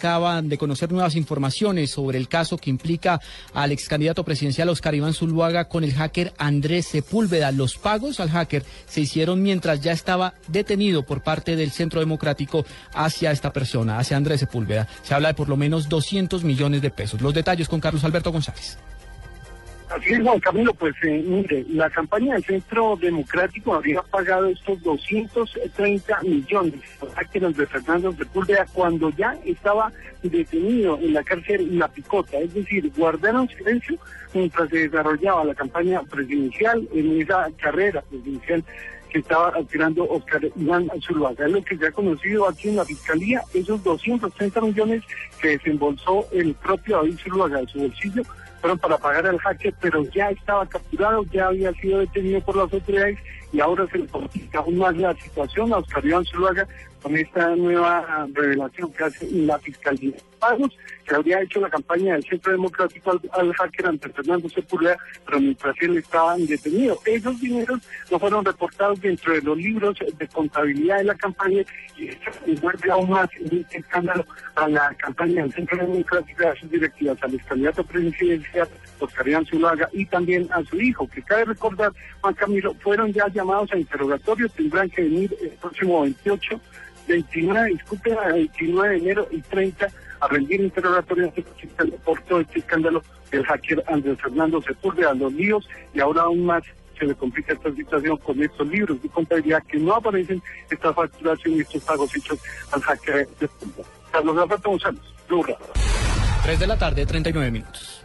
Acaban de conocer nuevas informaciones sobre el caso que implica al ex candidato presidencial Oscar Iván Zuluaga con el hacker Andrés Sepúlveda. Los pagos al hacker se hicieron mientras ya estaba detenido por parte del Centro Democrático hacia esta persona, hacia Andrés Sepúlveda. Se habla de por lo menos 200 millones de pesos. Los detalles con Carlos Alberto González. Así Juan Camilo, pues eh, mire, la campaña del Centro Democrático habría pagado estos 230 millones a que de Fernando Sepúlveda cuando ya estaba detenido en la cárcel La Picota, es decir, guardaron silencio mientras se desarrollaba la campaña presidencial en esa carrera presidencial que estaba aspirando Oscar Iván Zuluaga. Es lo que se ha conocido aquí en la Fiscalía, esos 230 millones que desembolsó el propio David Zuluaga de su bolsillo fueron para pagar al hacker, pero ya estaba capturado, ya había sido detenido por las autoridades y ahora se le complica aún más la situación a Oscar Iván Zuluaga con esta nueva revelación que hace la Fiscalía. Pagos que habría hecho la campaña del Centro Democrático al, hacker ante Fernando Sepúlveda, pero mientras él estaba detenido. Esos dineros no fueron reportados dentro de los libros de contabilidad de la campaña y esto envuelve aún más en este escándalo a la campaña del Centro Democrático a sus directivas, al candidato presidencial Oscar Iván Zulaga y también a su hijo, que cabe recordar, Juan Camilo, fueron ya llamados a interrogatorio, tendrán que venir el próximo 28 29, disculpe, 29 de enero y 30 a rendir interrogatorios por todo este escándalo del hacker Andrés Fernando Sepúlveda, los líos y ahora aún más se le complica esta situación con estos libros. De contabilidad que no aparecen esta facturación y estos pagos hechos al hacker de Carlos Alberto González, 3 de la tarde, 39 minutos.